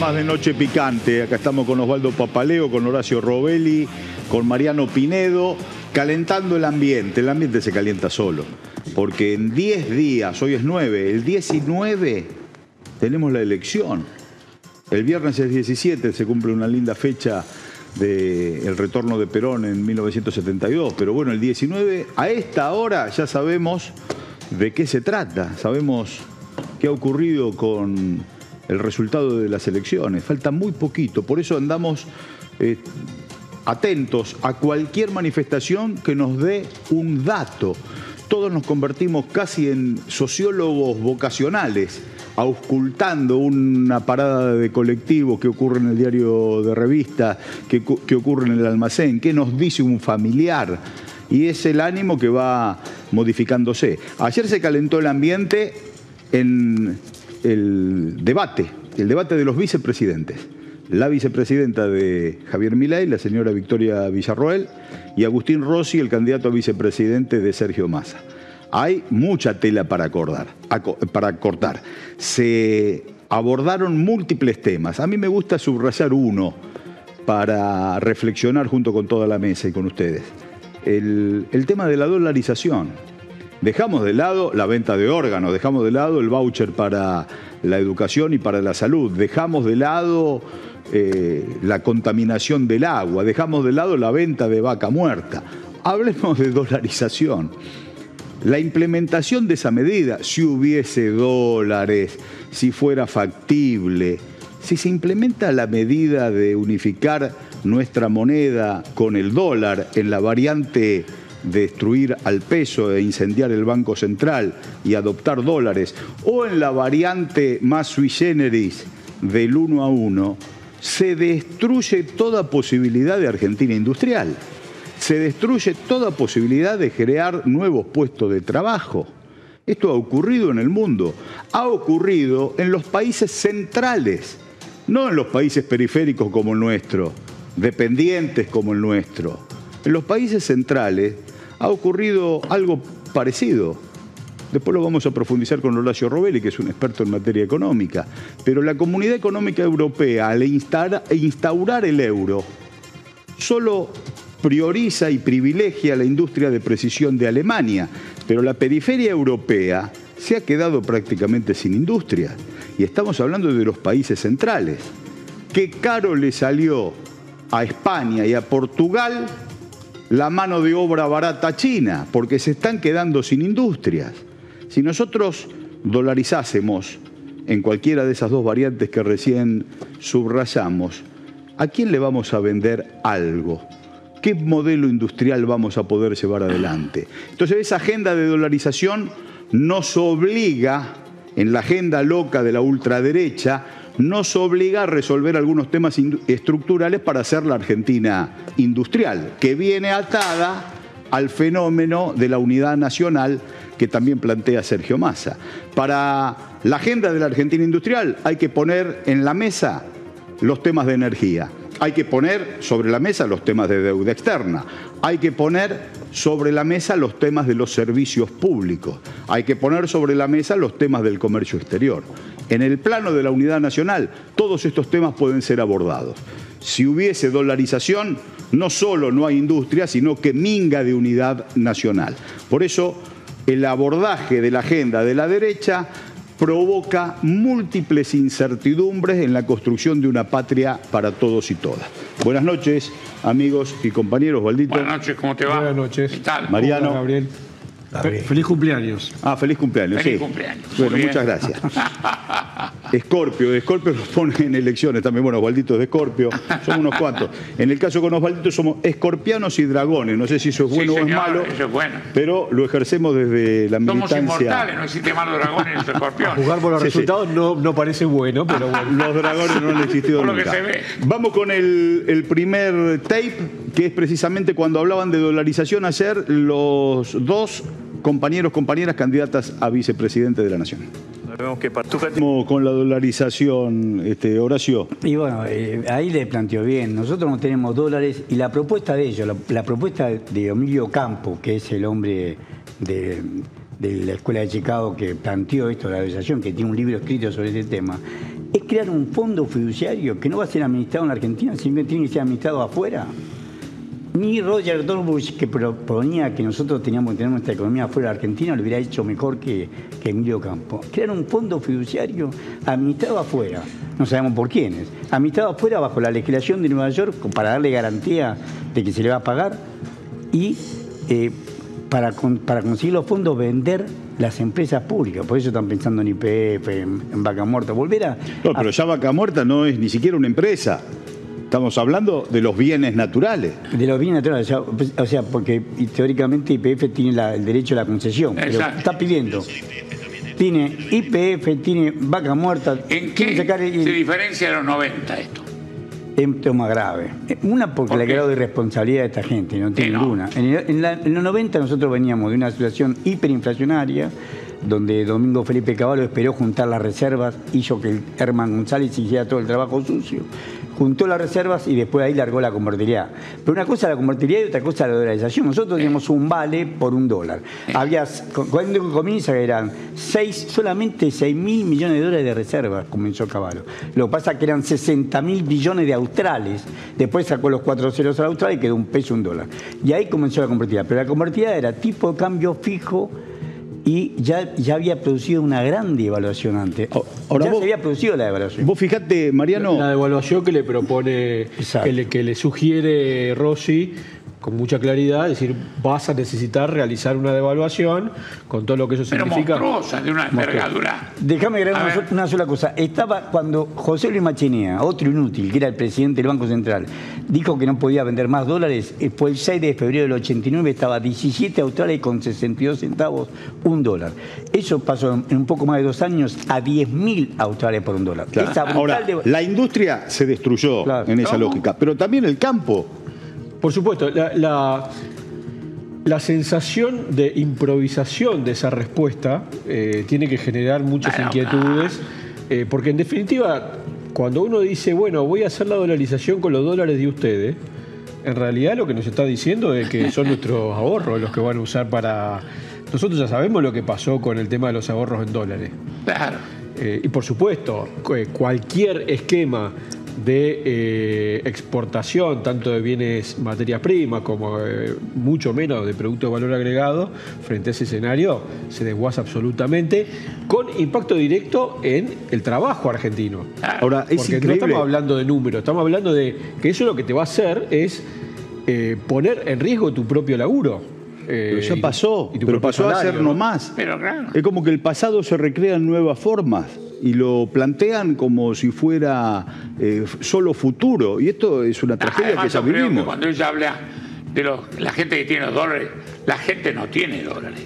más de Noche Picante. Acá estamos con Osvaldo Papaleo, con Horacio Robelli, con Mariano Pinedo, calentando el ambiente. El ambiente se calienta solo. Porque en 10 días, hoy es 9, el 19 tenemos la elección. El viernes es 17, se cumple una linda fecha del retorno de Perón en 1972. Pero bueno, el 19, a esta hora ya sabemos de qué se trata. Sabemos qué ha ocurrido con el resultado de las elecciones. Falta muy poquito, por eso andamos eh, atentos a cualquier manifestación que nos dé un dato. Todos nos convertimos casi en sociólogos vocacionales, auscultando una parada de colectivo que ocurre en el diario de revista, que, que ocurre en el almacén, qué nos dice un familiar. Y es el ánimo que va modificándose. Ayer se calentó el ambiente en el debate, el debate de los vicepresidentes. La vicepresidenta de Javier Milei, la señora Victoria Villarroel, y Agustín Rossi, el candidato a vicepresidente de Sergio Massa. Hay mucha tela para, acordar, para cortar. Se abordaron múltiples temas. A mí me gusta subrayar uno para reflexionar junto con toda la mesa y con ustedes. El, el tema de la dolarización. Dejamos de lado la venta de órganos, dejamos de lado el voucher para la educación y para la salud, dejamos de lado eh, la contaminación del agua, dejamos de lado la venta de vaca muerta. Hablemos de dolarización. La implementación de esa medida, si hubiese dólares, si fuera factible, si se implementa la medida de unificar nuestra moneda con el dólar en la variante destruir al peso e incendiar el Banco Central y adoptar dólares, o en la variante más sui generis del uno a uno, se destruye toda posibilidad de Argentina industrial. Se destruye toda posibilidad de crear nuevos puestos de trabajo. Esto ha ocurrido en el mundo, ha ocurrido en los países centrales, no en los países periféricos como el nuestro, dependientes como el nuestro. En los países centrales ha ocurrido algo parecido. Después lo vamos a profundizar con Horacio Robelli, que es un experto en materia económica. Pero la Comunidad Económica Europea, al instaurar el euro, solo prioriza y privilegia la industria de precisión de Alemania, pero la periferia europea se ha quedado prácticamente sin industria. Y estamos hablando de los países centrales. Qué caro le salió a España y a Portugal la mano de obra barata china, porque se están quedando sin industrias. Si nosotros dolarizásemos en cualquiera de esas dos variantes que recién subrayamos, ¿a quién le vamos a vender algo? ¿Qué modelo industrial vamos a poder llevar adelante? Entonces esa agenda de dolarización nos obliga, en la agenda loca de la ultraderecha, nos obliga a resolver algunos temas estructurales para hacer la Argentina industrial, que viene atada al fenómeno de la unidad nacional que también plantea Sergio Massa. Para la agenda de la Argentina industrial hay que poner en la mesa los temas de energía, hay que poner sobre la mesa los temas de deuda externa, hay que poner sobre la mesa los temas de los servicios públicos, hay que poner sobre la mesa los temas del comercio exterior. En el plano de la unidad nacional, todos estos temas pueden ser abordados. Si hubiese dolarización, no solo no hay industria, sino que minga de unidad nacional. Por eso, el abordaje de la agenda de la derecha provoca múltiples incertidumbres en la construcción de una patria para todos y todas. Buenas noches, amigos y compañeros. Valdito. Buenas noches, ¿cómo te va? Buenas noches. ¿Qué tal? Mariano. Gabriel. Feliz cumpleaños. Ah, feliz cumpleaños. Feliz sí. cumpleaños. Bueno, bien. muchas gracias. Escorpio, Escorpio los pone en elecciones también. Bueno, Osvaldito es de Escorpio, somos unos cuantos. En el caso con Osvaldito somos escorpianos y dragones. No sé si eso es Sí, bueno o es malo, eso es bueno. pero lo ejercemos desde la Somos militancia. inmortales, no existe malos dragones ni escorpiones. Jugar por los Sí, sí. resultados No, no parece bueno, pero bueno. Los dragones no han existido Por lo que nunca. se ve. Vamos con el, el primer tape, que es precisamente cuando hablaban de dolarización ayer los dos compañeros, compañeras candidatas a vicepresidente de la Nación. Sabemos que Partuca Vamos con la dolarización, este, Horacio. Y bueno, eh, ahí le planteó bien, nosotros no tenemos dólares y la propuesta de ellos, la, la propuesta de Emilio Campo, que es el hombre de, de la Escuela de Chicago que planteó esto de la dolarización, que tiene un libro escrito sobre ese tema, es crear un fondo fiduciario que no va a ser administrado en la Argentina, sino que tiene que ser administrado afuera. Ni Roger Dorbush, que proponía que nosotros teníamos que tener nuestra economía fuera de Argentina, lo hubiera hecho mejor que, que Emilio Campo. Crear un fondo fiduciario administrado afuera, no sabemos por quiénes, administrado afuera bajo la legislación de Nueva York para darle garantía de que se le va a pagar y eh, para, para conseguir los fondos vender las empresas públicas. Por eso están pensando en IPF, en, Vaca Muerta. Volver a. No, pero ya Vaca Muerta no es ni siquiera una empresa. Estamos hablando de los bienes naturales. De los bienes naturales, o sea, porque teóricamente IPF tiene el derecho a la concesión. Pero está pidiendo. Tiene IPF, tiene vaca muerta. ¿En qué se diferencia de los 90 esto? Es un tema grave. Una porque le ha quedado irresponsabilidad a esta gente, no tiene ninguna. En, en, los 90 nosotros veníamos de una situación hiperinflacionaria, donde Domingo Felipe Caballo esperó juntar las reservas, hizo que Herman González hiciera todo el trabajo sucio juntó las reservas y después ahí largó la convertibilidad. Pero una cosa la convertibilidad y otra cosa la dolarización. Nosotros teníamos un vale por un dólar. Había, cuando comienza eran seis, solamente 6 mil millones de dólares de reservas, comenzó Caballo. Lo que pasa es que eran 60 mil billones de australes. Después sacó los cuatro ceros al austral y quedó un peso, un dólar. Y ahí comenzó la convertibilidad. Pero la convertibilidad era tipo de cambio fijo y ya, ya había producido una gran devaluación antes. Ahora ya se había producido la devaluación. Vos fijate, Mariano. La devaluación que le propone, que le, que le, sugiere Rossi con mucha claridad, es decir, vas a necesitar realizar una devaluación con todo lo que eso Pero significa. Monstruosa, de una envergadura. Déjame agregar una, sola cosa. Estaba cuando José Luis Machinea, otro inútil, que era el presidente del Banco Central, dijo que no podía vender más dólares, eh, fue el 6 de febrero del 89, estaba 17 australes con 62 centavos un dólar. Eso pasó en un poco más de dos años a 10 mil australes por un dólar. Ahora, la industria se destruyó en esa lógica, pero también el campo por supuesto, la, la, sensación de improvisación de esa respuesta eh, tiene que generar muchas inquietudes, eh, porque en definitiva, cuando uno dice, bueno, voy a hacer la dolarización con los dólares de ustedes, en realidad lo que nos está diciendo es que son nuestros ahorros los que van a usar para... Nosotros ya sabemos lo que pasó con el tema de los ahorros en dólares. Claro. Eh, y por supuesto, cualquier esquema de eh, exportación, tanto de bienes materias primas como eh, mucho menos de productos de valor agregado, frente a ese escenario se desguaza absolutamente, con impacto directo en el trabajo argentino. Ahora, es Porque no estamos hablando de números, estamos hablando de que eso lo que te va a hacer es eh, poner en riesgo tu propio laburo. pero ya pasó, pero pasó a ser no más. Pero Es como que el pasado se recrea en nuevas formas y lo plantean como si fuera eh, solo futuro. Y esto es una tragedia que ya vivimos. cuando ella habla de la gente que tiene los dólares, la gente no tiene dólares.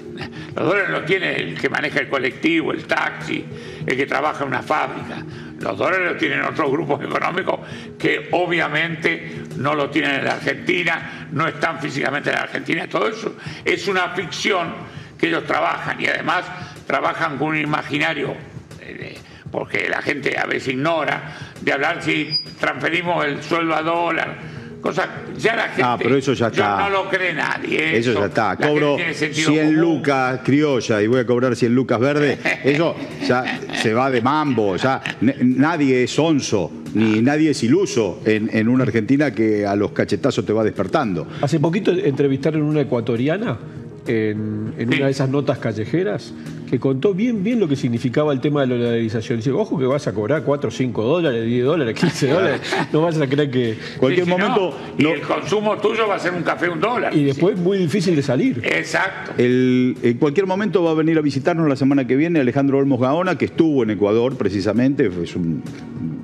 Los dólares los tiene el que maneja el colectivo, el taxi, el que trabaja en una fábrica. Los dólares los tienen otros grupos económicos que obviamente no lo tienen en la Argentina, no están físicamente en la Argentina. Todo eso es una ficción que ellos trabajan y además trabajan con un imaginario porque la gente a veces ignora de hablar si transferimos el sueldo a dólar. Cosa, ya la gente ah, pero eso ya está. no lo cree nadie. Eso, ya está. Cobro 100 lucas criolla y voy a cobrar 100 lucas verde. Eso ya se va de mambo. Ya nadie es onzo, ni nadie es iluso en, en una Argentina que a los cachetazos te va despertando. Hace poquito entrevistaron una ecuatoriana en, una de esas notas callejeras que contó bien bien lo que significaba el tema de la dolarización. Dice, ojo que vas a cobrar 4, 5 dólares, 10 dólares, 15 dólares. No vas a creer que... Cualquier momento... y el consumo tuyo va a ser un café un dólar. Y después es muy difícil de salir. Exacto. en cualquier momento va a venir a visitarnos la semana que viene Alejandro Olmos Gaona, que estuvo en Ecuador precisamente, es un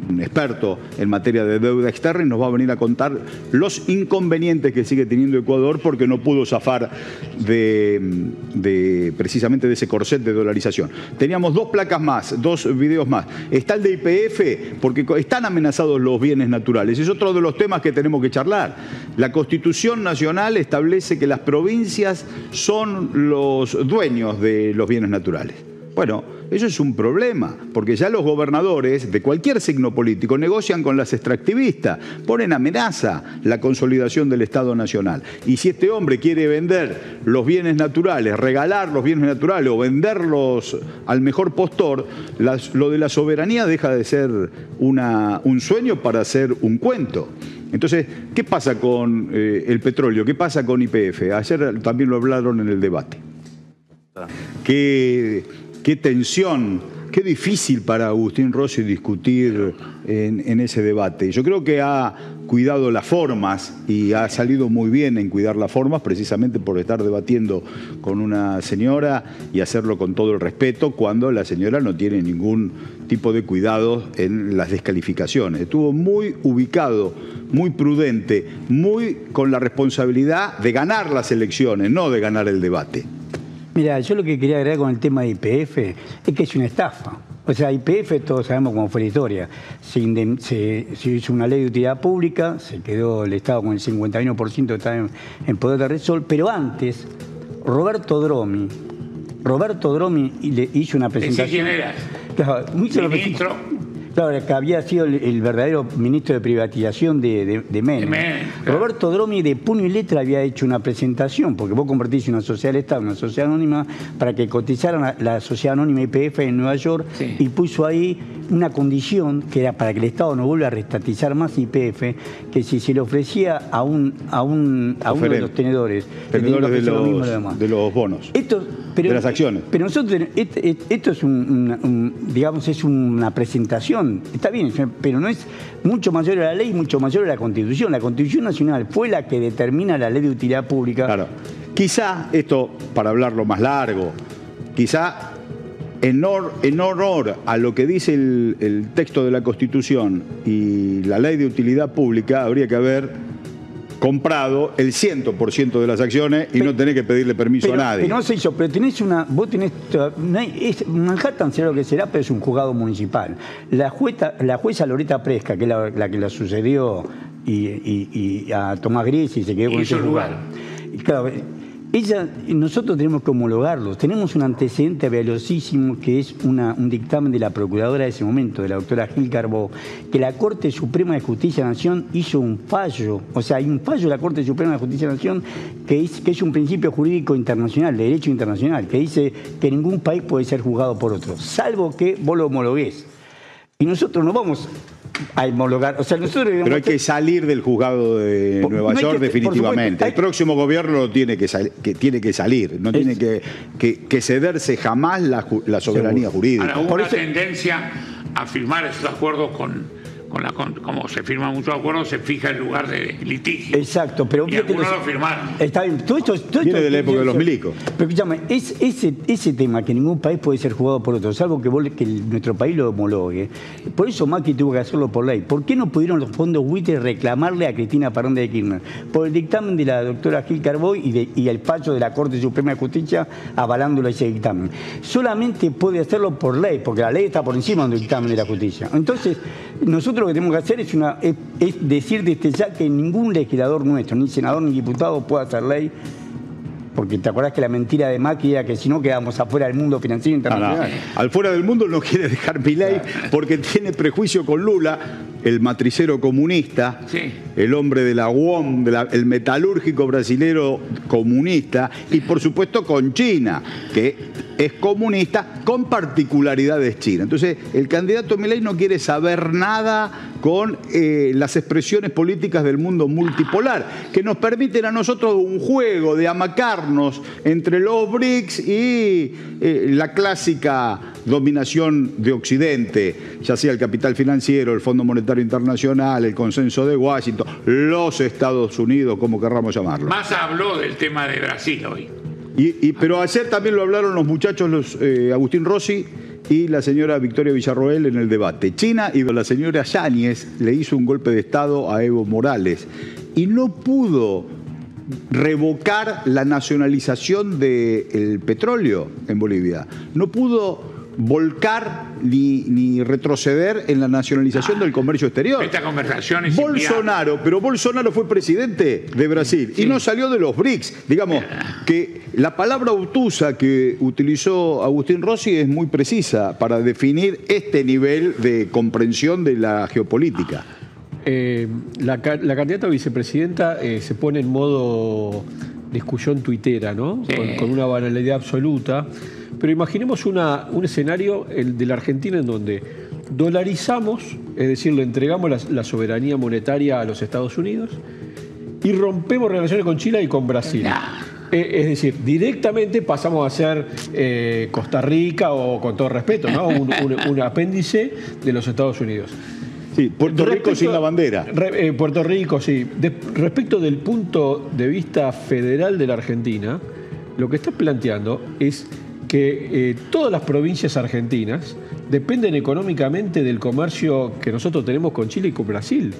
un experto en materia de deuda externa y nos va a venir a contar los inconvenientes que sigue teniendo Ecuador porque no pudo zafar de, precisamente de ese corset de dolarización. Teníamos dos placas más, dos videos más. Está el de IPF porque están amenazados los bienes naturales. Es otro de los temas que tenemos que charlar. La Constitución Nacional establece que las provincias son los dueños de los bienes naturales. Bueno, eso es un problema, porque ya los gobernadores de cualquier signo político negocian con las extractivistas, ponen amenaza la consolidación del Estado Nacional. Y si este hombre quiere vender los bienes naturales, regalar los bienes naturales o venderlos al mejor postor, lo de la soberanía deja de ser un sueño para ser un cuento. Entonces, ¿qué pasa con eh, el petróleo? ¿Qué pasa con IPF? Ayer también lo hablaron en el debate. Que qué tensión, qué difícil para Agustín Rossi discutir en, ese debate. Yo creo que ha cuidado las formas y ha salido muy bien en cuidar las formas precisamente por estar debatiendo con una señora y hacerlo con todo el respeto cuando la señora no tiene ningún tipo de cuidado en las descalificaciones. Estuvo muy ubicado, muy prudente, muy con la responsabilidad de ganar las elecciones, no de ganar el debate. Mira, yo lo que quería agregar con el tema de IPF es que es una estafa. O sea, IPF todos sabemos cómo fue la historia. Se, hizo una ley de utilidad pública, se quedó el Estado con el 51% de estar en, poder de Resol, pero antes, Roberto Dromi, Roberto Dromi le hizo una presentación. quién era? Claro, Ministro. Claro, que había sido el, verdadero ministro de privatización de, de, Menem. Roberto Dromi de puño y letra había hecho una presentación, porque vos convertís una sociedad del Estado una sociedad anónima para que cotizaran la, sociedad anónima IPF en Nueva York y puso ahí una condición que era para que el Estado no vuelva a restatizar más IPF, que si se le ofrecía a un a un a uno de los tenedores, tenedores de los, de los bonos, de las acciones. Pero nosotros esto es un, digamos es una presentación, está bien, pero no es mucho mayor a la ley, mucho mayor a la Constitución. La Constitución Nacional fue la que determina la ley de utilidad pública. Claro. Quizá esto para hablarlo más largo, quizá en, honor a lo que dice el, texto de la Constitución y la ley de utilidad pública, habría que haber comprado el 100% de las acciones y no tener que pedirle permiso a nadie. Pero no se hizo, pero tenés una. Vos tenés. Manhattan será lo que será, pero es un juzgado municipal. La jueza, la jueza Loreta Presca, que es la, que la sucedió y, a Tomás Gris y se quedó con ese lugar. Claro, ella, nosotros tenemos que homologarlos. Tenemos un antecedente velocísimo que es un dictamen de la procuradora de ese momento, de la doctora Gil Carbó, que la Corte Suprema de Justicia de Nación hizo un fallo. O sea, hay un fallo de la Corte Suprema de Justicia de Nación que es, un principio jurídico internacional, de derecho internacional, que dice que ningún país puede ser juzgado por otro, salvo que vos lo homologués. Y nosotros no vamos a homologar. O sea, nosotros Pero hay que salir del juzgado de Nueva York definitivamente. El próximo gobierno tiene que, que, tiene que salir, no tiene que, que, cederse jamás la, la soberanía jurídica. Ahora, hubo una tendencia a firmar esos acuerdos con como se firma mucho acuerdo, se fija el lugar de litigio. Exacto, pero y algunos lo firmaron. Está bien, todo esto, Viene de la época de los milicos. Pero escúchame, es, ese, ese tema que ningún país puede ser jugado por otro, salvo que, que nuestro país lo homologue. Por eso Macri tuvo que hacerlo por ley. ¿Por qué no pudieron los fondos buitres reclamarle a Cristina Parón de Kirchner? Por el dictamen de la doctora Gil Carboy y, y el fallo de la Corte Suprema de Justicia avalándolo ese dictamen. Solamente puede hacerlo por ley, porque la ley está por encima del dictamen de la justicia. Entonces, nosotros lo que tenemos que hacer es, una, es, decir desde ya que ningún legislador nuestro, ni senador ni diputado pueda hacer ley porque te acuerdas que la mentira de Macri era que si no quedamos afuera del mundo financiero internacional. Al fuera del mundo no quiere dejar mi ley porque tiene prejuicio con Lula, el matricero comunista, el hombre de la UOM, el metalúrgico brasilero comunista, y por supuesto con China, que es comunista con particularidades chinas. Entonces, el candidato Milei no quiere saber nada con eh, las expresiones políticas del mundo multipolar, que nos permiten a nosotros un juego de amacarnos entre los BRICS y eh, la clásica dominación de Occidente, ya sea el capital financiero, el Fondo Monetario Internacional, el consenso de Washington, los Estados Unidos, como querramos llamarlo. Más habló del tema de Brasil hoy. Y, pero ayer también lo hablaron los muchachos, los, eh, Agustín Rossi y la señora Victoria Villarroel en el debate. China y la señora Yáñez le hizo un golpe de Estado a Evo Morales y no pudo revocar la nacionalización del petróleo en Bolivia. No pudo volcar ni, ni retroceder en la nacionalización del comercio exterior. Esta conversación es Bolsonaro, pero Bolsonaro fue presidente de Brasil y no salió de los BRICS. Digamos que la palabra obtusa que utilizó Agustín Rossi es muy precisa para definir este nivel de comprensión de la geopolítica. Eh, la, candidata a vicepresidenta eh, se pone en modo discusión tuitera, ¿no? Con, una banalidad absoluta. Pero imaginemos una, un escenario el de la Argentina en donde dolarizamos, es decir, le entregamos la, soberanía monetaria a los Estados Unidos y rompemos relaciones con Chile y con Brasil. Eh, es decir, directamente pasamos a ser Costa Rica o, con todo respeto, ¿no? un apéndice de los Estados Unidos. Sí, Puerto Rico sin la bandera. Eh, Puerto Rico, sí. respecto del punto de vista federal de la Argentina, lo que está planteando es que eh, todas las provincias argentinas dependen económicamente del comercio que nosotros tenemos con Chile y con Brasil.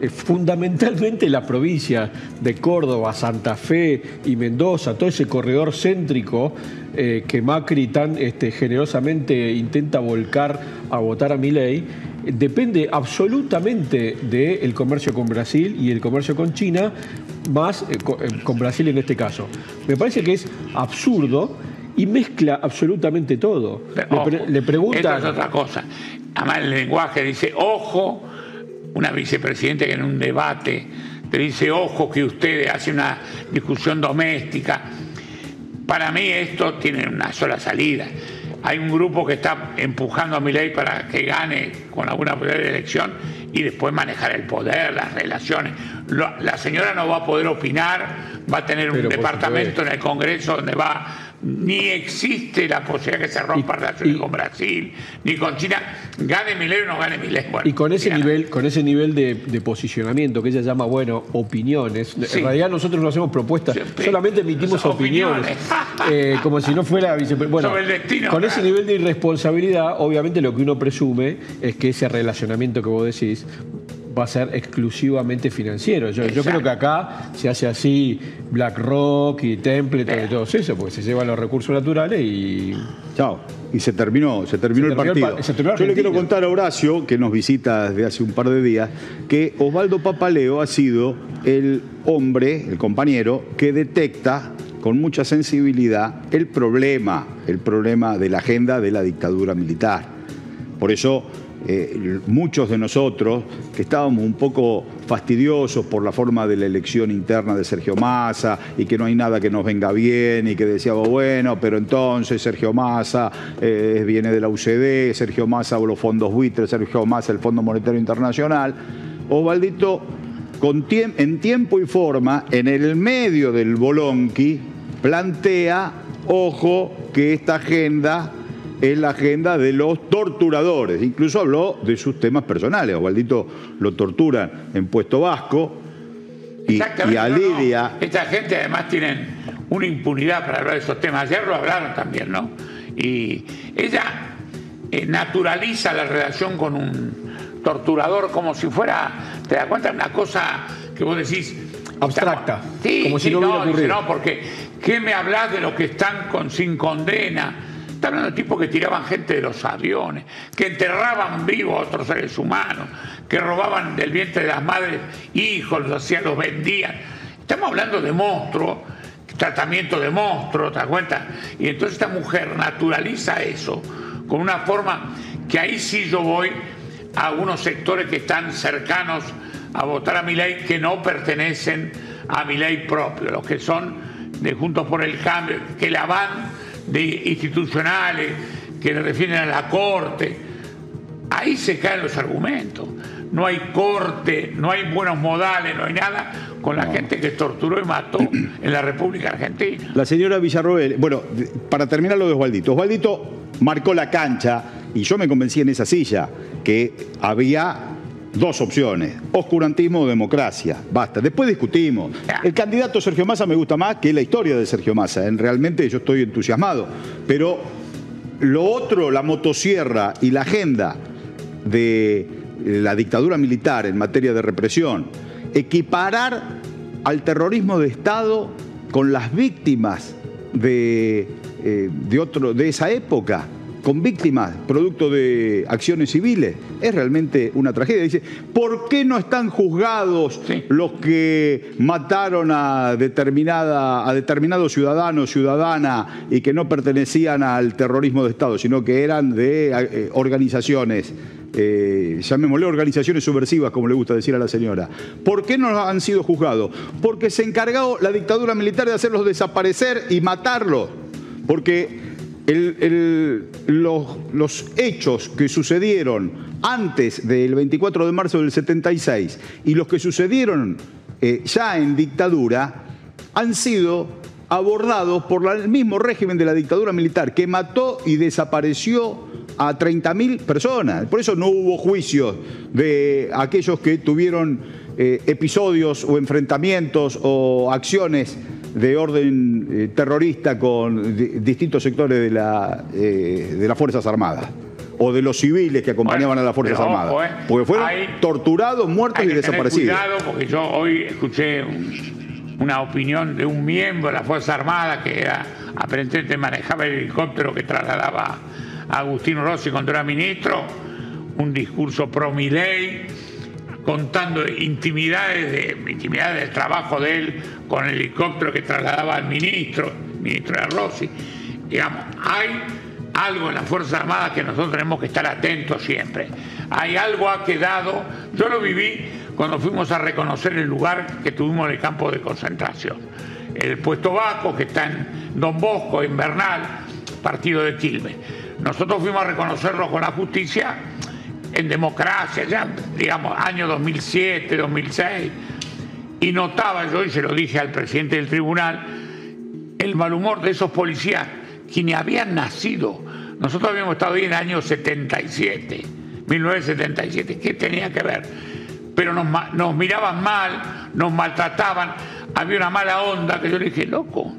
Eh, fundamentalmente la provincia de Córdoba, Santa Fe y Mendoza, todo ese corredor céntrico que Macri tan este, generosamente intenta volcar a votar a Milei, depende absolutamente del comercio con Brasil y el comercio con China, más eh, eh, con Brasil en este caso. Me parece que es absurdo y mezcla absolutamente todo. le, pregunta. es otra cosa. Además, el lenguaje dice, ojo, una vicepresidenta que en un debate te dice, ojo, que usted hace una discusión doméstica. Para mí esto tiene una sola salida hay un grupo que está empujando a Milei para que gane con alguna de elección y después manejar el poder, las relaciones. La señora no va a poder opinar, va a tener un departamento en el Congreso donde va ni existe la posibilidad que se rompa relaciones con Brasil, ni con China, gane Milei o no gane Milei. y con ese nivel, con ese nivel de, posicionamiento que ella llama, bueno, opiniones. En realidad nosotros no hacemos propuestas, solamente emitimos opiniones, eh, como si no fuera Bueno, con ese nivel de irresponsabilidad, obviamente lo que uno presume es que ese relacionamiento que vos decís va a ser exclusivamente financiero. Yo, creo que acá se hace así BlackRock y Templeton y todo eso, porque se llevan los recursos naturales y... Chao. Y se terminó, se terminó, el partido. Yo le quiero contar a Horacio, que nos visita desde hace un par de días, que Osvaldo Papaleo ha sido el hombre, el compañero, que detecta con mucha sensibilidad el problema, el problema de la agenda de la dictadura militar. Por eso eh, muchos de nosotros que estábamos un poco fastidiosos por la forma de la elección interna de Sergio Massa y que no hay nada que nos venga bien y que decíamos, bueno, pero entonces Sergio Massa eh, viene de la UCD, Sergio Massa o los fondos buitres, Sergio Massa el Fondo Monetario Internacional. Osvaldito, con en tiempo y forma, en el medio del bolonqui, plantea, ojo, que esta agenda es la agenda de los torturadores. Incluso habló de sus temas personales. Osvaldito lo torturan en Puesto Vasco y, a Lidia. Esta gente además tienen una impunidad para hablar de esos temas. Ayer lo hablaron también, ¿no? Y ella eh, naturaliza la relación con un torturador como si fuera, ¿te das cuenta? Una cosa que vos decís... Abstracta. sí, como si no, no, no, porque ¿qué me hablas de los que están con sin condena? Está hablando de tipos que tiraban gente de los aviones, que enterraban vivos a otros seres humanos, que robaban del vientre de las madres hijos, los hacían, los vendían. Estamos hablando de monstruos, tratamiento de monstruos, ¿te das cuenta? Y entonces esta mujer naturaliza eso con una forma que ahí sí yo voy a algunos sectores que están cercanos a votar a mi ley que no pertenecen a mi ley propio, los que son de Juntos por el Cambio, que la van de institucionales que le refieren a la corte. Ahí se caen los argumentos. No hay corte, no hay buenos modales, no hay nada con la gente que torturó y mató en la República Argentina. La señora Villarroel, bueno, para terminar lo de Osvaldito. Osvaldito marcó la cancha y yo me convencí en esa silla que había dos opciones, oscurantismo o democracia. Basta. Después discutimos. El candidato Sergio Massa me gusta más que la historia de Sergio Massa. En realmente yo estoy entusiasmado. Pero lo otro, la motosierra y la agenda de la dictadura militar en materia de represión, equiparar al terrorismo de Estado con las víctimas de, eh, de, otro, de esa época, con víctimas producto de acciones civiles. Es realmente una tragedia. Dice, ¿por qué no están juzgados los que mataron a, determinada, a determinado ciudadano ciudadana y que no pertenecían al terrorismo de Estado, sino que eran de eh, organizaciones? Eh, llamémosle organizaciones subversivas, como le gusta decir a la señora. ¿Por qué no han sido juzgados? Porque se encargó la dictadura militar de hacerlos desaparecer y matarlos. Porque los, hechos que sucedieron antes del 24 de marzo del 76 y los que sucedieron eh, ya en dictadura han sido abordados por el mismo régimen de la dictadura militar que mató y desapareció a 30.000 personas. Por eso no hubo juicios de aquellos que tuvieron eh, episodios o enfrentamientos o acciones de orden eh, terrorista con distintos sectores de, la, eh, de las Fuerzas Armadas o de los civiles que acompañaban a las Fuerzas Armadas. porque fueron torturados, muertos y desaparecidos. Cuidado porque yo hoy escuché una opinión de un miembro de la Fuerza Armada que era aparentemente manejaba el helicóptero que trasladaba a Agustino Rossi cuando era ministro, un discurso pro ley contando intimidades, de, intimidades del trabajo de él con el helicóptero que trasladaba al ministro, ministro de Rossi. Digamos, hay algo en las Fuerzas Armadas que nosotros tenemos que estar atentos siempre. Hay algo ha quedado, yo lo viví cuando fuimos a reconocer el lugar que tuvimos en el campo de concentración. El puesto Vasco, que está en Don Bosco, en Bernal, partido de Quilmes. Nosotros fuimos a reconocerlo con la justicia en democracia, ya digamos, año 2007, 2006, y notaba yo, y se lo dije al presidente del tribunal, el mal humor de esos policías, quienes habían nacido. Nosotros habíamos estado ahí en el año 77, 1977, ¿qué tenía que ver? Pero nos, nos miraban mal, nos maltrataban, había una mala onda que yo le dije, loco,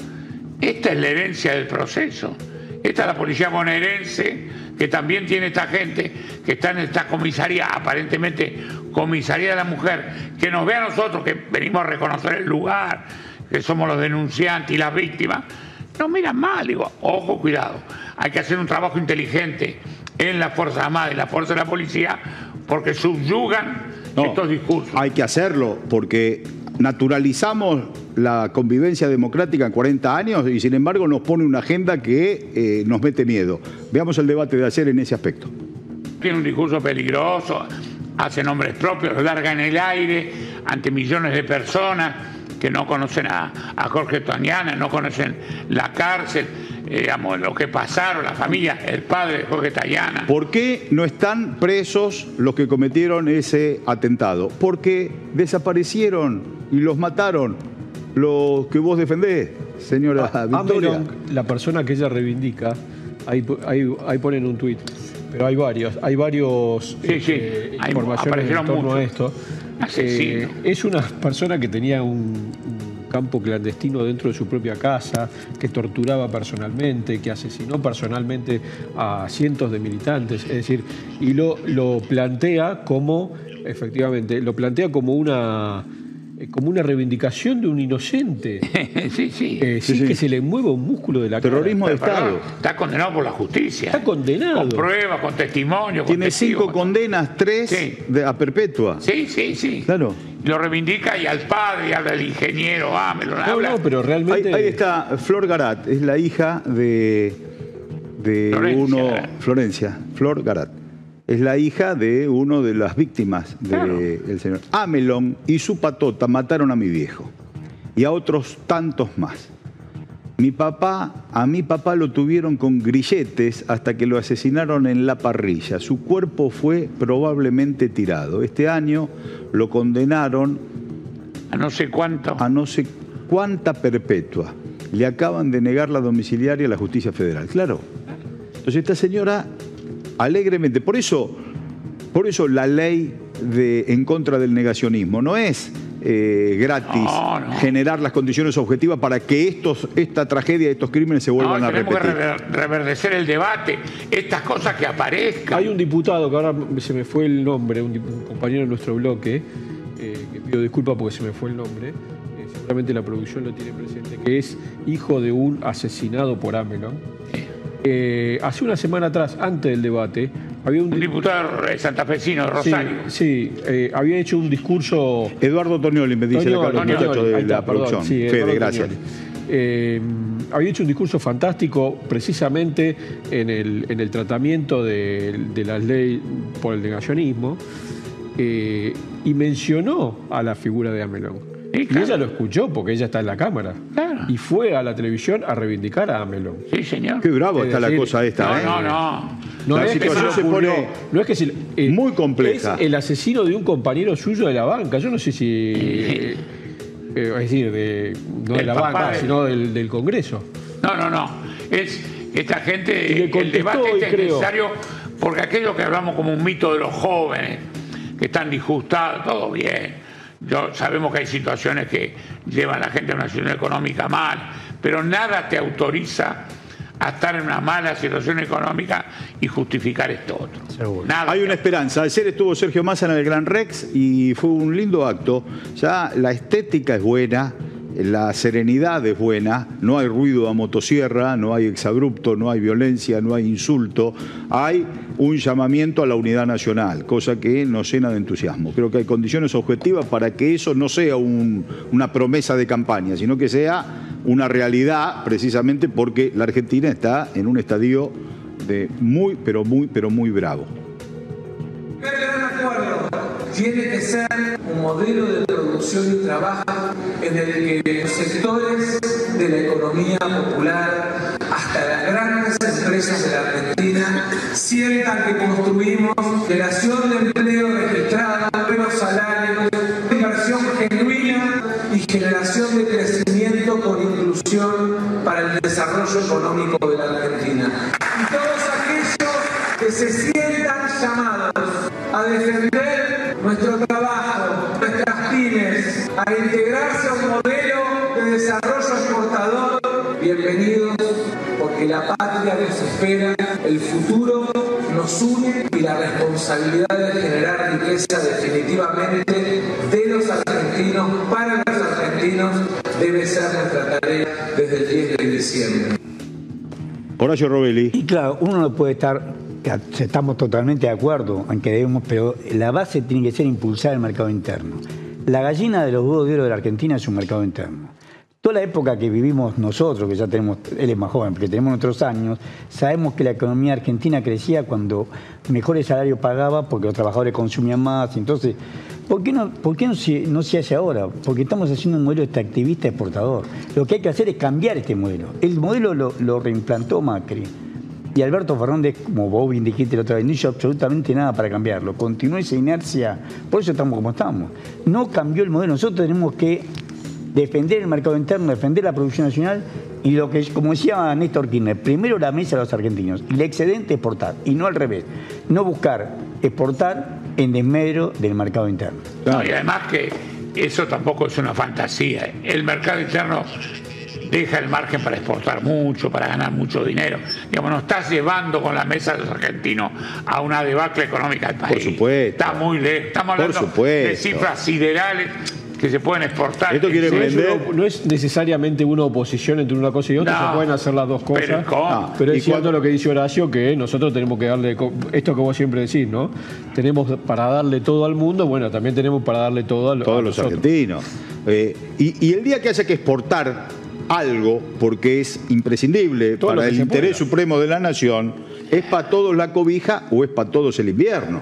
esta es la herencia del proceso. Esta es la policía bonaerense, que también tiene esta gente que está en esta comisaría, aparentemente comisaría de la mujer, que nos ve a nosotros, que venimos a reconocer el lugar, que somos los denunciantes y las víctimas, nos miran mal. Digo, ojo, cuidado. Hay que hacer un trabajo inteligente en la Fuerza Armada y la Fuerza de la Policía porque subyugan estos discursos. Hay que hacerlo porque naturalizamos la convivencia democrática en 40 años y sin embargo nos pone una agenda que eh, nos mete miedo. Veamos el debate de ayer en ese aspecto. Tiene un discurso peligroso, hace nombres propios, larga en el aire ante millones de personas que no conocen a, Jorge Toñana, no conocen la cárcel, eh, digamos, lo que pasaron, la familia, el padre de Jorge Tayana. ¿Por qué no están presos los que cometieron ese atentado? Porque desaparecieron y los mataron los que vos defendés, señora ah, Victoria. la persona que ella reivindica, ahí, ahí, ponen un tuit, pero hay varios, hay varios sí, sí. Eh, informaciones en torno a esto. Eh, es una persona que tenía un, campo clandestino dentro de su propia casa, que torturaba personalmente, que asesinó personalmente a cientos de militantes, es decir, y lo, lo plantea como, efectivamente, lo plantea como una como una reivindicación de un inocente. sí, sí. Eh, sí, que se le mueva un músculo de la Terrorismo de Estado. está condenado por la justicia. Está condenado. Con pruebas, con testimonio. Tiene cinco condenas, tres a perpetua. Sí, sí, sí. Claro. Lo reivindica y al padre, y al ingeniero, ah, me lo habla. No, pero realmente. Ahí, está Flor Garat, es la hija de, de uno. Florencia, Flor Garat es la hija de uno de las víctimas del señor. Amelón y su patota mataron a mi viejo y a otros tantos más. Mi papá, a mi papá lo tuvieron con grilletes hasta que lo asesinaron en la parrilla. Su cuerpo fue probablemente tirado. Este año lo condenaron a no sé cuánto. A no sé cuánta perpetua. Le acaban de negar la domiciliaria a la justicia federal. Claro. Entonces esta señora alegremente. Por eso, por eso la ley de, en contra del negacionismo no es eh, gratis generar las condiciones objetivas para que estos, esta tragedia, estos crímenes se vuelvan a repetir. Tenemos que reverdecer el debate, estas cosas que aparezcan. Hay un diputado que ahora se me fue el nombre, un, compañero de nuestro bloque, eh, que pido disculpas porque se me fue el nombre, eh, seguramente la producción lo tiene presente, que es hijo de un asesinado por Amelon Eh, hace una semana atrás, antes del debate, había un, un diputado santafesino Sí, Rosario. sí, eh, había hecho un discurso. Eduardo Tonioli me dice Toño- acá los Toño- muchachos de la producción. sí, Fede, Eduardo gracias. Toñoli. Eh, había hecho un discurso fantástico precisamente en el, en el tratamiento de, de las leyes por el negacionismo eh, y mencionó a la figura de Amelón. Sí, Y ella lo escuchó porque ella está en la cámara. Claro. Y fue a la televisión a reivindicar a Amelón. Sí, señor. Qué bravo Es está la cosa esta, No, ¿eh? no, no. No La es que situación se se ocurrió- pone no es que se- eh, muy compleja. Es el asesino de un compañero suyo de la banca. Yo no sé si. eh, eh, es decir, de, no de la banca, de- sino del, del Congreso. No, no, no. Es esta Y gente, le el debate y este es creo- necesario porque aquello que hablamos como un mito de los jóvenes, que están disgustados, todo bien. Yo, sabemos que hay situaciones que llevan a la gente a una situación económica mal, pero nada te autoriza a estar en una mala situación económica y justificar esto otro. Seguro. Nada. Hay una esperanza. Ayer estuvo Sergio Massa en el Gran Rex y fue un lindo acto. Ya la estética es buena, la serenidad es buena, no hay ruido a motosierra, no hay exabrupto, no hay violencia, no hay insulto. Hay un llamamiento a la unidad nacional, cosa que nos llena de entusiasmo. Creo que hay condiciones objetivas para que eso no sea un- una promesa de campaña, sino que sea una realidad, precisamente porque la Argentina está en un estadio de muy, pero muy, pero muy bravo. Acuerdo tiene que ser un modelo de producción y trabajo en el que los sectores de la economía popular, hasta las grandes empresas de la Argentina, sientan que construimos generación de empleo registrado, buenos salarios, inversión genuina y generación de crecimiento con inclusión para el desarrollo económico de la Argentina. Y todos aquellos que se sientan llamados a defender nuestro trabajo, nuestras pymes, a integrarse a un modelo de desarrollo exportador, bienvenidos, porque la patria nos espera, el futuro nos une y la responsabilidad de generar riqueza definitivamente de los argentinos, para los argentinos, debe ser nuestra tarea desde el 10 de diciembre. Horacio Robelli. Y claro, uno no puede estar, estamos totalmente de acuerdo en que debemos, pero la base tiene que ser impulsar el mercado interno. La gallina de los huevos de oro de la Argentina es un mercado interno. Toda la época que vivimos nosotros, que ya tenemos, él es más joven, porque tenemos nuestros años, sabemos que la economía argentina crecía cuando mejores salarios pagaba porque los trabajadores consumían más. Entonces, ¿por qué no, por qué no, se, hace ahora? Porque estamos haciendo un modelo extractivista exportador. Lo que hay que hacer es cambiar este modelo. El modelo lo, lo reimplantó Macri. Y Alberto Fernández, como vos bien dijiste la otra vez, no hizo absolutamente nada para cambiarlo. Continuó esa inercia, por eso estamos como estamos. No cambió el modelo. Nosotros tenemos que defender el mercado interno, defender la producción nacional y lo que, como decía Néstor Kirchner, primero la mesa de los argentinos, el excedente exportar y no al revés. No buscar exportar en desmedro del mercado interno. No, y además que eso tampoco es una fantasía. El mercado interno deja el margen para exportar mucho, para ganar mucho dinero. Digamos, nos estás llevando con la mesa de los argentinos a una debacle económica del país. supuesto. Está muy lejos. Estamos Por hablando supuesto. de cifras siderales que se pueden exportar. Esto quiere No vender- no es necesariamente una oposición entre una cosa y otra, No. se pueden hacer las dos cosas. Pero ¿cómo? No. Pero es cierto cuando- lo que dice Horacio, que nosotros tenemos que darle, esto que vos siempre decís, ¿no? Tenemos para darle todo al mundo, bueno, también tenemos para darle todo a, lo- a todos los nosotros. argentinos. Eh, y, y el día que haya que exportar algo, porque es imprescindible Todo para el interés supremo de la nación, ¿es para todos la cobija o es para todos el invierno?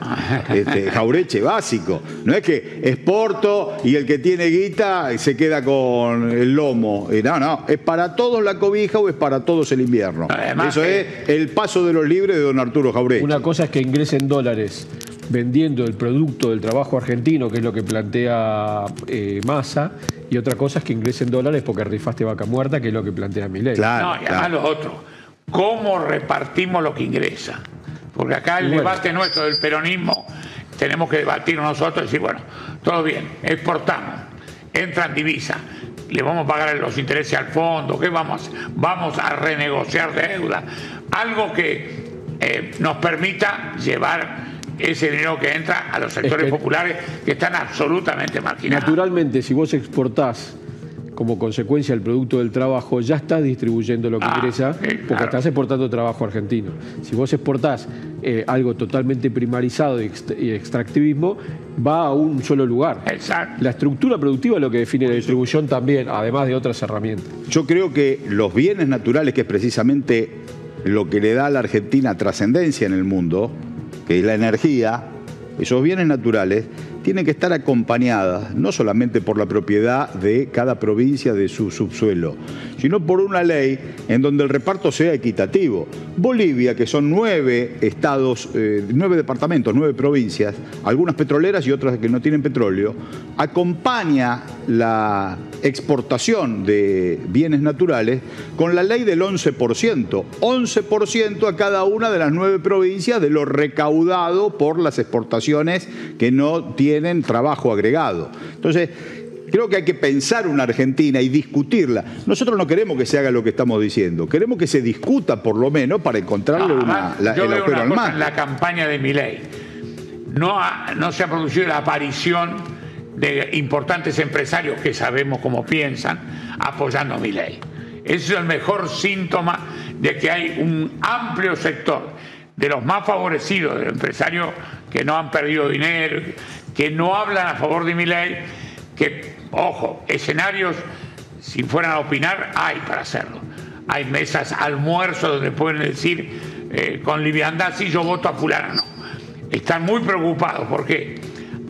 Este, jaureche básico. No es que exporto y el que tiene guita se queda con el lomo. Eh, No, no, es para todos la cobija o es para todos el invierno. Además Eso es el paso de los libres de don Arturo Jaureche. Una cosa es que ingresen dólares vendiendo el producto del trabajo argentino, que es lo que plantea eh, Massa, y otra cosa es que ingresen dólares porque rifaste vaca muerta, que es lo que plantea Milei. Claro, No, y además claro. lo otro, ¿cómo repartimos lo que ingresa? Porque acá el bueno. debate nuestro del peronismo, tenemos que debatir nosotros y decir, bueno, todo bien, exportamos, entran divisas, le vamos a pagar los intereses al fondo, ¿qué vamos? a hacer? Vamos a renegociar deuda, algo que eh, nos permita llevar ese dinero que entra a los sectores que- populares que están absolutamente marginados. Naturalmente, si vos exportás como consecuencia del producto del trabajo, ya estás distribuyendo lo que Ah, ingresa sí, porque claro. estás exportando trabajo argentino. Si vos exportás eh, algo totalmente primarizado y, ext- y extractivismo, va a un solo lugar. Exacto. La estructura productiva es lo que define la distribución también, además de otras herramientas. Yo creo que los bienes naturales, que es precisamente lo que le da a la Argentina trascendencia en el mundo, que la energía, esos bienes naturales tienen que estar acompañadas no solamente por la propiedad de cada provincia de su subsuelo, sino por una ley en donde el reparto sea equitativo. Bolivia, que son nueve estados, eh, nueve departamentos, nueve provincias, algunas petroleras y otras que no tienen petróleo, acompaña la exportación de bienes naturales con la ley del 11%. 11% a cada una de las nueve provincias de lo recaudado por las exportaciones que no tienen trabajo agregado. Entonces, creo que hay que pensar una Argentina y discutirla. Nosotros no queremos que se haga lo que estamos diciendo, queremos que se discuta por lo menos para encontrarle No, una- la- yo el veo agujero una al cosa mar. en la campaña de Milei. No, ha- no se ha producido la aparición de importantes empresarios que sabemos cómo piensan apoyando a Milei. Ese es el mejor síntoma de que hay un amplio sector de los más favorecidos, de los empresarios que no han perdido dinero, que no hablan a favor de Milei, que, ojo, escenarios, si fueran a opinar, hay para hacerlo. Hay mesas, almuerzos donde pueden decir eh, con liviandad, sí, yo voto a fulano, no. Están muy preocupados porque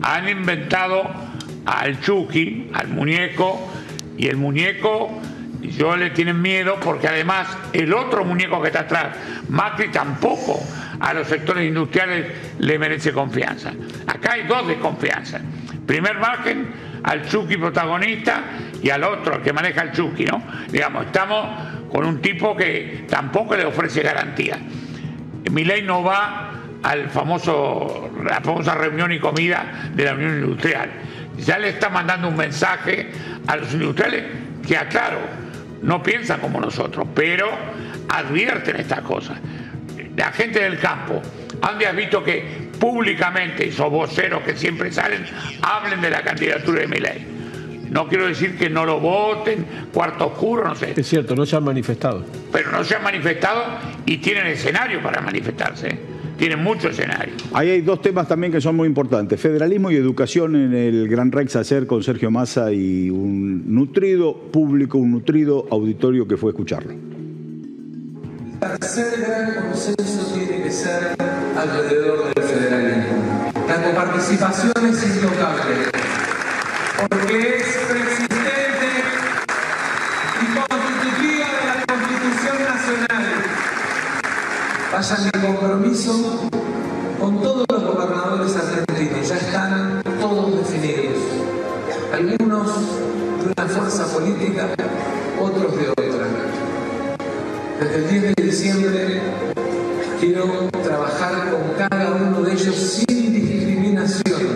han inventado al Chucky, al muñeco, y el muñeco, yo le tienen miedo porque además el otro muñeco que está atrás, Macri, tampoco a los sectores industriales le merece confianza. Acá hay dos desconfianzas. Primer margen al Chucky protagonista y al otro, al que maneja el Chucky, ¿no? Digamos, estamos con un tipo que tampoco le ofrece garantía. Milei no va al famoso, la famosa reunión y comida de la Unión Industrial. Ya le está mandando un mensaje a los industriales que, aclaro, no piensan como nosotros, pero advierten estas cosas. La gente del campo, ¿dónde has visto que públicamente esos voceros que siempre salen hablen de la candidatura de Milei? No quiero decir que no lo voten, cuarto oscuro, no sé Es cierto, no se han manifestado. pero no se han manifestado y tienen escenario para manifestarse. Tienen mucho escenario. Ahí hay dos temas también que son muy importantes. Federalismo y educación en el Gran Rex Acer con Sergio Massa y un nutrido público, un nutrido auditorio que fue a escucharlo. El tercer gran consenso tiene que ser alrededor del federalismo. La coparticipación es intocable, porque es Vayan mi compromiso con todos los gobernadores argentinos, ya están todos definidos. Algunos de una fuerza política, otros de otra. Desde el 10 de diciembre quiero trabajar con cada uno de ellos sin discriminación.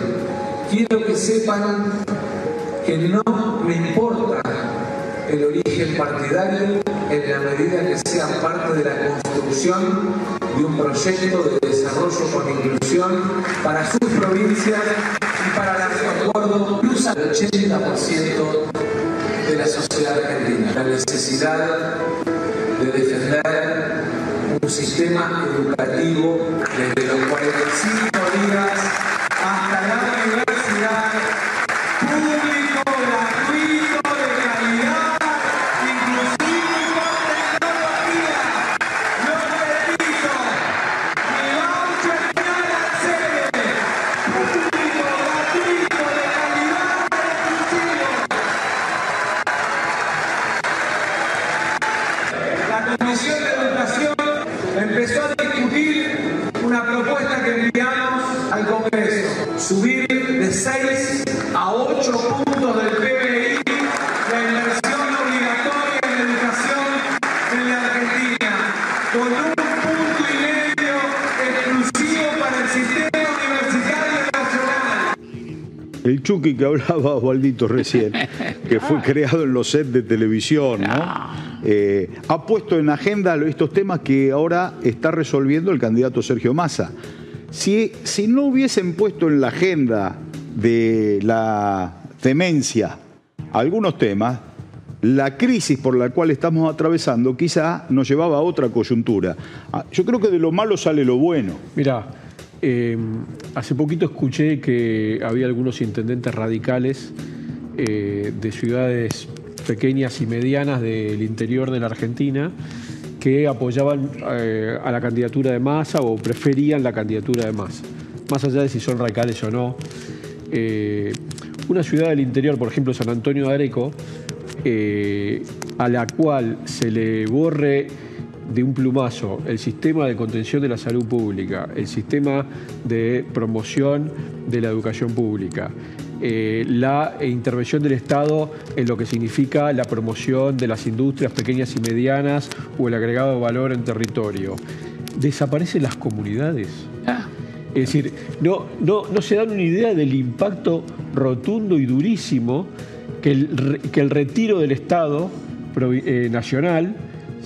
Quiero que sepan que no me importa el origen partidario en la medida que sean parte de la construcción de un proyecto de desarrollo con inclusión para sus provincias y para la acuerdo incluso al 80% de la sociedad argentina. La necesidad de defender un sistema educativo desde los 45 días hasta que hablaba Osvaldito recién, que fue creado en los sets de televisión, ¿no? Eh, ha puesto en agenda estos temas que ahora está resolviendo el candidato Sergio Massa. Si, si no hubiesen puesto en la agenda de la demencia algunos temas, la crisis por la cual estamos atravesando quizá nos llevaba a otra coyuntura. Ah, yo creo que de lo malo sale lo bueno. Mira, eh, hace poquito escuché que había algunos intendentes radicales eh, de ciudades pequeñas y medianas del interior de la Argentina que apoyaban eh, a la candidatura de Massa o preferían la candidatura de Massa, más allá de si son radicales o no. una ciudad del interior, por ejemplo San Antonio de Areco, a la cual se le borre de un plumazo el sistema de contención de la salud pública, el sistema de promoción de la educación pública, eh, la intervención del Estado en lo que significa la promoción de las industrias pequeñas y medianas o el agregado de valor en territorio. Desaparecen las comunidades. Ah. Es decir, no, no, no se dan una idea del impacto rotundo y durísimo que el, que el retiro del Estado eh, nacional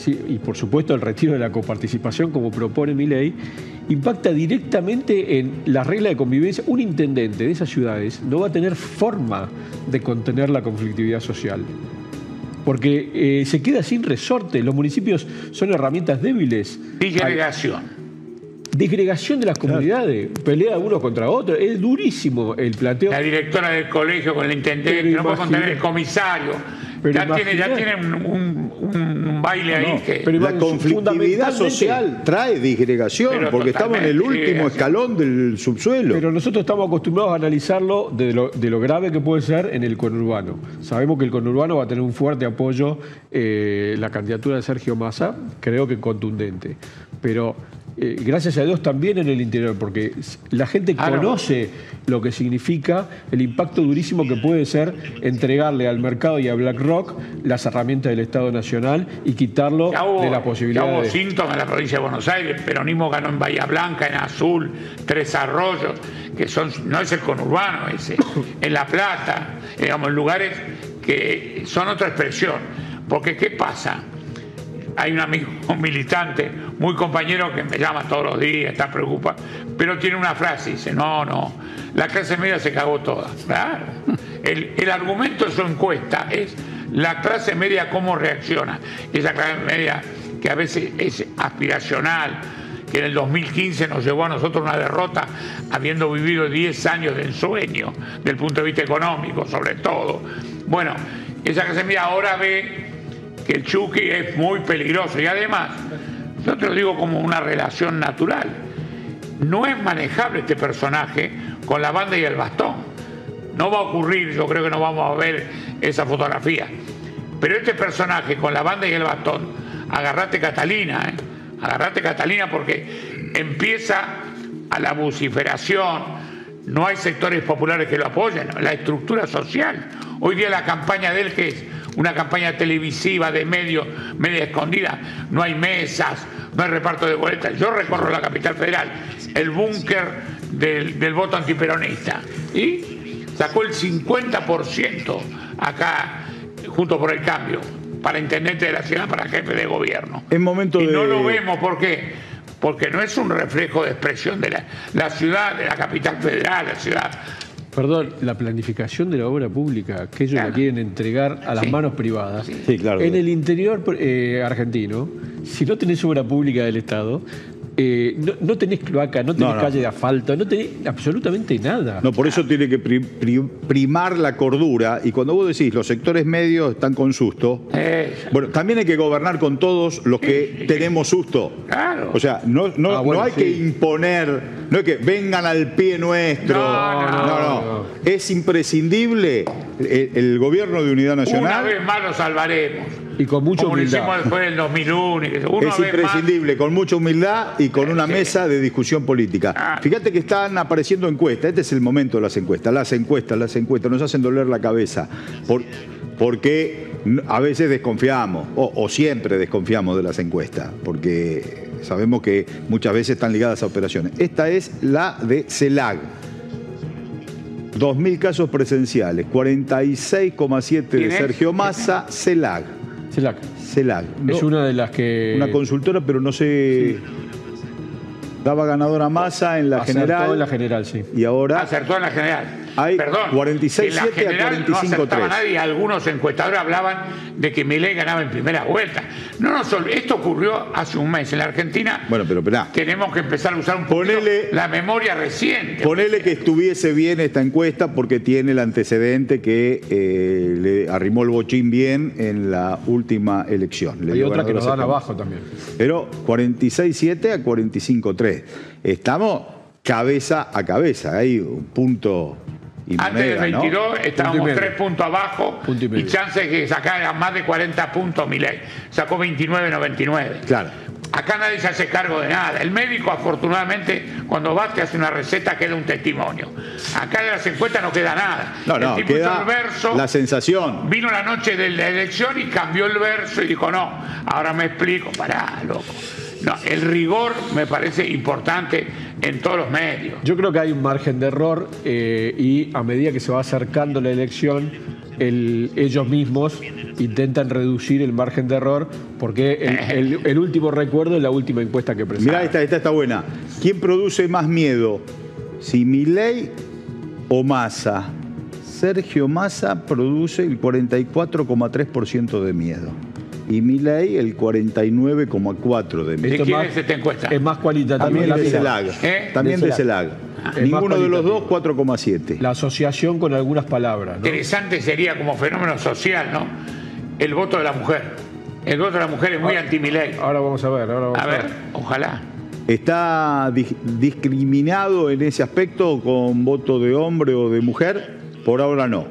y por supuesto el retiro de la coparticipación como propone mi ley, impacta directamente en la regla de convivencia. Un intendente de esas ciudades no va a tener forma de contener la conflictividad social. Porque eh, se queda sin resorte. Los municipios son herramientas débiles. Disgregación. Disgregación de las comunidades, pelea unos contra otros. Es durísimo el plateo. La directora del colegio con el intendente, no puede contener el comisario ya, tiene, ya tiene un, baile ahí. que... Pero la conflictividad social trae disgregación, porque estamos en el último escalón del subsuelo. Pero nosotros estamos acostumbrados a analizarlo de lo, de lo, grave que puede ser en el conurbano. Sabemos que el conurbano va a tener un fuerte apoyo, eh, la candidatura de Sergio Massa, creo que contundente. Pero eh, gracias a Dios también en el interior, porque la gente conoce lo que significa el impacto durísimo que puede ser entregarle al mercado y a BlackRock las herramientas del Estado Nacional y quitarlo de la posibilidad. Ya hubo síntomas en la provincia de Buenos Aires, el peronismo ganó en Bahía Blanca, en Azul, Tres Arroyos, que son, no es el conurbano ese, en La Plata, digamos, en lugares que son otra expresión. Porque ¿qué pasa? Hay un amigo, militante, muy compañero que me llama todos los días, está preocupado, pero tiene una frase, dice, no, no, la clase media se cagó toda. El, argumento de su encuesta es la clase media cómo reacciona. Esa clase media que a veces es aspiracional, que en el 2015 nos llevó a nosotros una derrota, habiendo vivido 10 años de ensueño, del punto de vista económico, sobre todo. Bueno, esa clase media ahora ve que el Chucky es muy peligroso y además, yo te lo digo como una relación natural, no es manejable este personaje con la banda y el bastón. No va a ocurrir, yo creo que no vamos a ver esa fotografía. Pero este personaje con la banda y el bastón, agarrate Catalina, ¿eh? agarrate Catalina porque empieza a la vociferación, no hay sectores populares que lo apoyen, la estructura social. Hoy día la campaña de él es una campaña televisiva de medio, media escondida, no hay mesas, no hay reparto de boletas. Yo recorro la capital federal, el búnker del, voto antiperonista, y sacó el 50% acá, junto por el cambio, para intendente de la ciudad, para jefe de gobierno. En momento y no lo vemos, ¿por qué? Porque no es un reflejo de expresión de la, la ciudad, de la capital federal, la ciudad Perdón, la planificación de la obra pública, que ellos la quieren entregar a las manos privadas. Sí, claro. En el interior eh, argentino, si no tenés obra pública del Estado, eh, no, tenés cloaca, no tenés calle de asfalto, no tenés absolutamente nada. No, por eso tiene que primar la cordura. Y cuando vos decís los sectores medios están con susto, bueno, también hay que gobernar con todos los que tenemos susto. Claro. O sea, no, no, ah, hay que imponer, no es que vengan al pie nuestro. No, no, no. Es imprescindible el, gobierno de unidad nacional. Una vez más lo salvaremos. Y con mucha Como humildad. hicimos después del 2001. es imprescindible, con mucha humildad y con una mesa de discusión política. Ah. Fíjate que están apareciendo encuestas, este es el momento de las encuestas, las encuestas, las encuestas, nos hacen doler la cabeza, porque a veces desconfiamos, o, siempre desconfiamos de las encuestas, porque sabemos que muchas veces están ligadas a operaciones. Esta es la de CELAG. 2.000 casos presenciales, 46,7 de Sergio Massa, CELAG. CELAG. CELAG. Es una de las que... Una consultora, pero no sé... Daba ganadora Massa en la Acertó general. en la general, sí. Y ahora. Acertó en la general. Hay Perdón, 46-7 en la a general no acertaba 45-3. nadie. Algunos encuestadores hablaban de que Milei ganaba en primera vuelta. No, no, esto ocurrió hace un mes. En la Argentina Bueno, pero esperá. tenemos que empezar a usar un poquito Ponele- la memoria reciente. Ponele que estuviese bien esta encuesta porque tiene el antecedente que eh, le arrimó el bochín bien en la última elección. Le Hay otra que nos dan abajo también. Pero 46-7 a 45-3. Estamos cabeza a cabeza. Hay un punto y Antes del moneda, ¿no? 22 Punto y estábamos tres puntos abajo Punto y y, medio. chance de que sacara más de 40 puntos Milei. Sacó 29-99. Claro. Acá nadie se hace cargo de nada. El médico, afortunadamente, cuando va, te hace una receta, queda un testimonio. Acá de las encuestas no queda nada. No, no, el tipo queda el verso, la sensación. vino la noche de la elección y cambió el verso y dijo, no, ahora me explico. Pará, loco. No, el rigor me parece importante en todos los medios. Yo creo que hay un margen de error eh, y a medida que se va acercando la elección, el- ellos mismos intentan reducir el margen de error porque el, el- el último recuerdo es la última encuesta que presentaron. Mirá, esta, esta está buena. ¿Quién produce más miedo? ¿Si Milei o Massa? Sergio Massa produce el 44,3% de miedo. Y Milei el 49,4% de miedo. ¿De quién es esta encuesta? Es más cualitativo. También de. CELAG. ¿Eh? También De CELAG. Es Ninguno de los dos, cualitativo. 4,7. La asociación con algunas palabras. ¿no? Interesante sería como fenómeno social, ¿no? El voto de la mujer. El voto de la mujer es muy anti-Milei. Ahora vamos a ver. Ahora vamos A a ver, ver. ojalá. ¿Está di- discriminado en ese aspecto con voto de hombre o de mujer? Por ahora no.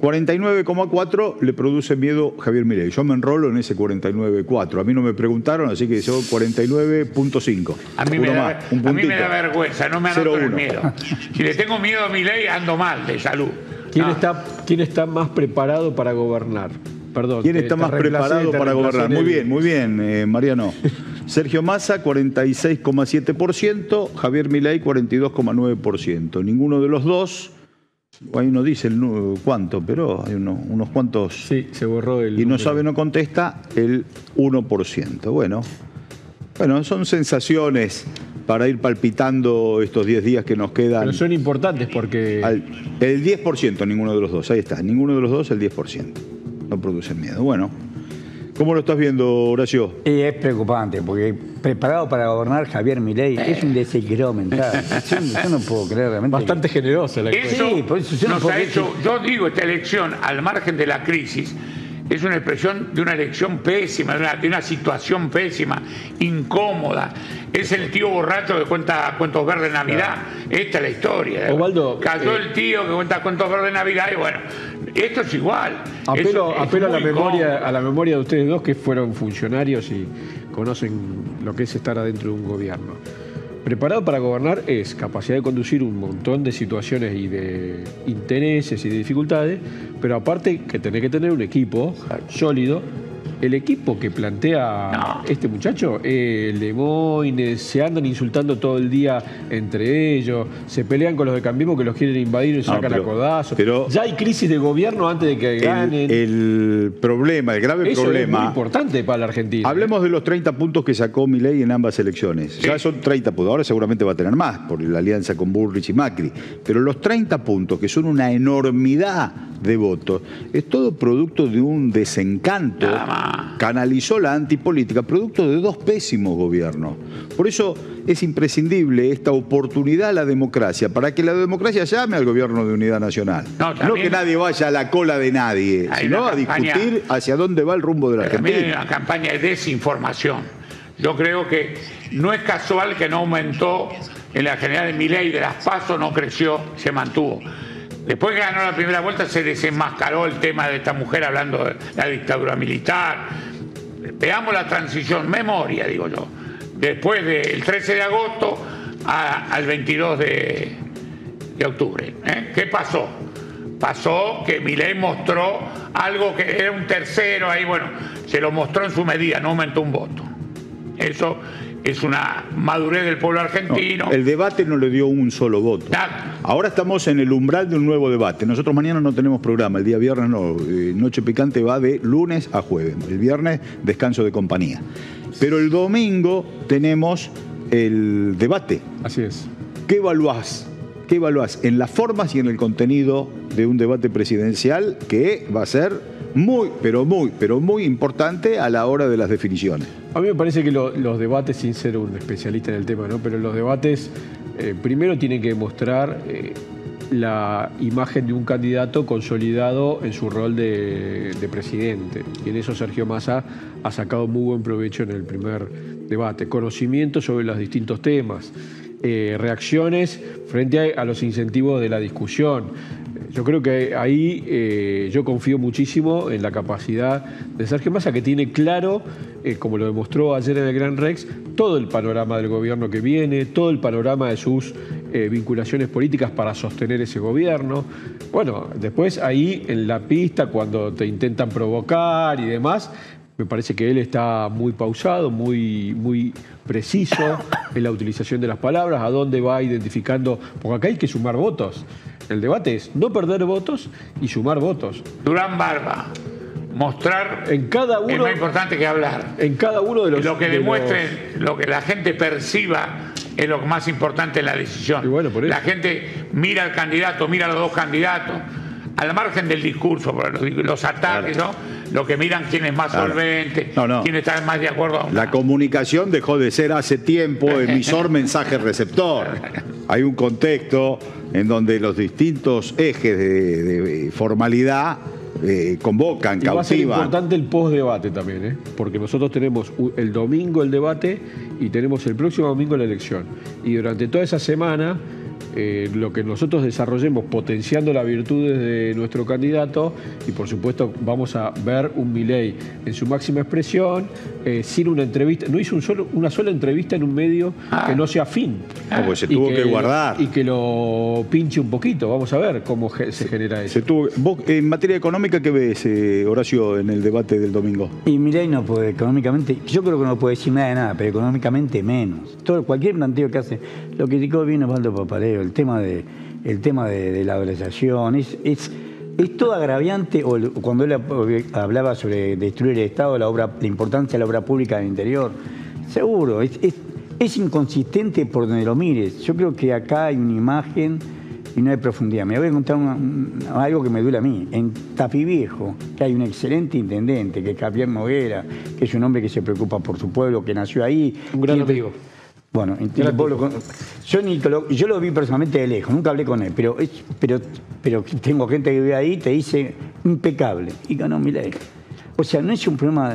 49,4 le produce miedo Javier Milei. Yo me enrolo en ese 49,4. A mí no me preguntaron, así que yo 49,5. A mí, me da, más, un a mí me puntito. da vergüenza, no me anoto el 0-1. miedo. Si le tengo miedo a mi ley, ando mal de salud. ¿Quién, Ah, está, ¿Quién está más preparado para gobernar? Perdón. ¿Quién te- está te más preparado para gobernar? Muy bien, muy bien, eh, Mariano. Sergio Massa, 46,7%, Javier Milei, 42,9%. Ninguno de los dos, ahí no dice el cuánto, pero hay uno- unos cuantos Sí, se borró el. y no sabe, no contesta, el 1%. Bueno, bueno, son sensaciones para ir palpitando estos 10 días que nos quedan. Pero son importantes porque. Al- el 10%, ninguno de los dos, ahí está, ninguno de los dos, el 10%. No producen miedo. Bueno, ¿cómo lo estás viendo, Horacio? Y es preocupante, porque preparado para gobernar Javier Milei es un desequilibrio mental. Yo, yo no puedo creer realmente. Bastante generosa la. Eso Sí, por eso yo no nos puedo ha hecho, yo digo, esta elección, al margen de la crisis, es una expresión de una elección pésima, de una, de una situación pésima, incómoda. Es el tío borracho que cuenta cuentos verdes de Navidad. Esta es la historia. Osvaldo, Cayó eh, el tío que cuenta cuentos verdes de Navidad y bueno, esto es igual. Apelo, Eso es apelo a, la memoria, cómodo. a la memoria de ustedes dos que fueron funcionarios y conocen lo que es estar adentro de un gobierno. Preparado para gobernar es capacidad de conducir un montón de situaciones y de intereses y de dificultades, pero aparte que tenés que tener un equipo sólido. El equipo que plantea No. este muchacho, eh, el de Moines, se andan insultando todo el día entre ellos, se pelean con los de Cambiemos que los quieren invadir y No, sacan pero- a codazos. pero- ya hay crisis de gobierno antes de que El, ganen. el problema, el grave Eso es muy problema. importante para la Argentina. Hablemos de los 30 puntos que sacó Milei en ambas elecciones. Ya son 30 puntos. Ahora seguramente va a tener más por la alianza con Bullrich y Macri. Pero los 30 puntos, que son una enormidad de votos, es todo producto de un desencanto. Nada más. Canalizó la antipolítica, producto de dos pésimos gobiernos. Por eso es imprescindible esta oportunidad a la democracia, para que la democracia llame al gobierno de unidad nacional. No, también- que nadie vaya a la cola de nadie, sino a campaña- discutir hacia dónde va el rumbo de la Pero también hay Argentina. una campaña de desinformación. Yo creo que no es casual que no aumentó en la general de Milei de las pasos, no creció, se mantuvo. Después que ganó la primera vuelta se desenmascaró el tema de esta mujer hablando de la dictadura militar. Veamos la transición, memoria, digo yo. Después del 13 de agosto al 22 de, de octubre. ¿eh? ¿Qué pasó? Pasó que Milei mostró algo que era un tercero ahí, bueno, se lo mostró en su medida, no aumentó un voto. Eso es una madurez del pueblo argentino. El debate no le dio un solo voto. Nada. Ahora estamos en el umbral de un nuevo debate. Nosotros mañana no tenemos programa, el día viernes no. Eh, Noche Picante va de lunes a jueves. El viernes descanso de compañía. Pero el domingo tenemos el debate. Así es. ¿Qué evaluás? ¿Qué evaluás en las formas y en el contenido de un debate presidencial que va a ser muy, pero muy, pero muy importante a la hora de las definiciones? A mí me parece que los debates, sin ser un especialista en el tema, ¿no? pero los debates eh, primero tienen que mostrar eh, la imagen de un candidato consolidado en su rol de, presidente. Y en eso Sergio Massa ha sacado muy buen provecho en el primer debate. Conocimiento sobre los distintos temas, eh, reacciones frente a, los incentivos de la discusión. Yo creo que ahí eh, yo confío muchísimo en la capacidad de Sergio Massa, que tiene claro, eh, como lo demostró ayer en el Gran Rex, todo el panorama del gobierno que viene, todo el panorama de sus eh, vinculaciones políticas para sostener ese gobierno. Bueno, después ahí en la pista, cuando te intentan provocar y demás, me parece que él está muy pausado, muy, muy preciso en la utilización de las palabras, a dónde va identificando, porque acá hay que sumar votos. El debate es no perder votos y sumar votos. Durán Barba, mostrar en cada uno, es más importante que hablar. En cada uno de los lo que demuestren, lo que la gente perciba es lo más importante en la decisión. la gente mira al candidato, mira a los dos candidatos, al margen del discurso, los, ataques, ¿no? Lo que miran quién es más solvente, quién está más de acuerdo. La comunicación dejó de ser hace tiempo emisor, mensaje, receptor. Hay un contexto en donde los distintos ejes de, formalidad eh, convocan, y Va a ser importante el post-debate también, ¿eh? porque nosotros tenemos el domingo el debate y tenemos el próximo domingo la elección. Y durante toda esa semana eh, lo que nosotros desarrollemos potenciando las virtudes de nuestro candidato y por supuesto vamos a ver un Milei en su máxima expresión, eh, sin una entrevista, no hizo un solo, una sola entrevista en un medio que no sea fin. Ah, pues se tuvo que, guardar. Y que lo pinche un poquito, vamos a ver cómo se genera eso. en materia económica, ¿qué ves, eh, Horacio, en el debate del domingo? Y Milei no puede, económicamente, yo creo que no puede decir nada de nada, pero económicamente menos. Todo, cualquier planteo que hace, lo criticó bien Osvaldo El tema de, el tema de, la dolarización, es, es, es, todo agraviante, o cuando él hablaba sobre destruir el Estado, la, obra, la importancia de la obra pública del interior, seguro, es, es, inconsistente por donde lo mires. Yo creo que acá hay una imagen y no hay profundidad. Me voy a contar algo que me duele a mí. En Tapi Viejo, que hay un excelente intendente, que es Javier Moguera, que es un hombre que se preocupa por su pueblo, que nació ahí. Un gran amigo. Bueno, yo, yo lo vi personalmente de lejos, nunca hablé con él, pero, pero, pero tengo gente que vive ahí te dice impecable. Y ganó ley. O sea, no es un problema...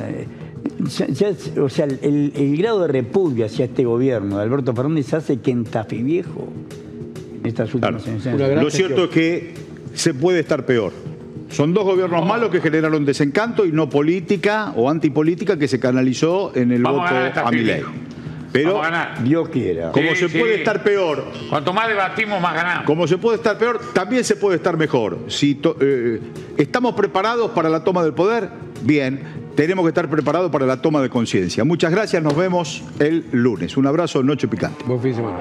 o sea, el, grado de repudio hacia este gobierno de Alberto Fernández hace que en Tafi Viejo, en estas últimas Lo cierto es que se puede estar peor. Son dos gobiernos malos que generaron desencanto y no política o antipolítica que se canalizó en el voto a, a mi ley. Pero Dios quiera. Como se puede estar peor. Cuanto más debatimos, más ganamos. Como se puede estar peor, también se puede estar mejor. Si eh, estamos preparados para la toma del poder, bien. Tenemos que estar preparados para la toma de conciencia. Muchas gracias, nos vemos el lunes. Un abrazo, Noche Picante. Buen fin de semana.